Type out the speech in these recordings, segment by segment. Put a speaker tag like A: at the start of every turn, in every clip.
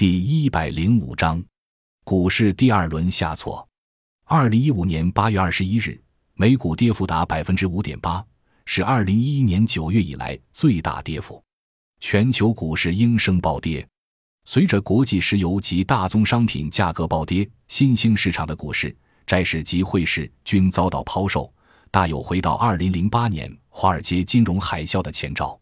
A: 第一百零五章，股市第二轮下挫。二零一五年八月二十一日，美股跌幅达百分之五点八，是二零一一年九月以来最大跌幅。全球股市应声暴跌。随着国际石油及大宗商品价格暴跌，新兴市场的股市、债市及汇市均遭到抛售，大有回到二零零八年华尔街金融海啸的前兆。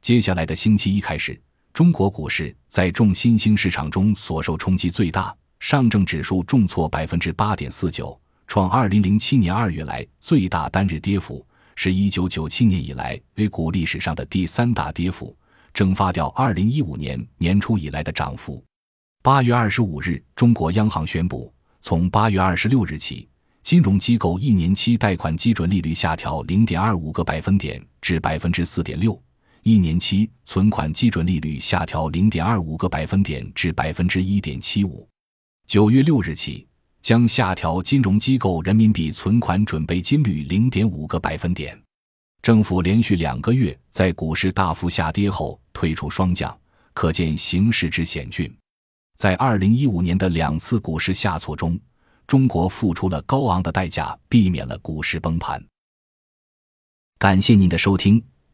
A: 接下来的星期一开始，中国股市在众新兴市场中所受冲击最大，上证指数重挫百分之八点四九，创二零零七年二月来最大单日跌幅，是一九九七年以来 A 股历史上的第三大跌幅，蒸发掉二零一五年年初以来的涨幅。八月二十五日，中国央行宣布，从八月二十六日起，金融机构一年期贷款基准利率下调零点二五个百分点至百分之四点六。一年期存款基准利率下调零点二五个百分点至百分之一点七五，九月六日起将下调金融机构人民币存款准备金率零点五个百分点。政府连续两个月在股市大幅下跌后退出双降，可见形势之险峻。在二零一五年的两次股市下挫中，中国付出了高昂的代价，避免了股市崩盘。感谢您的收听。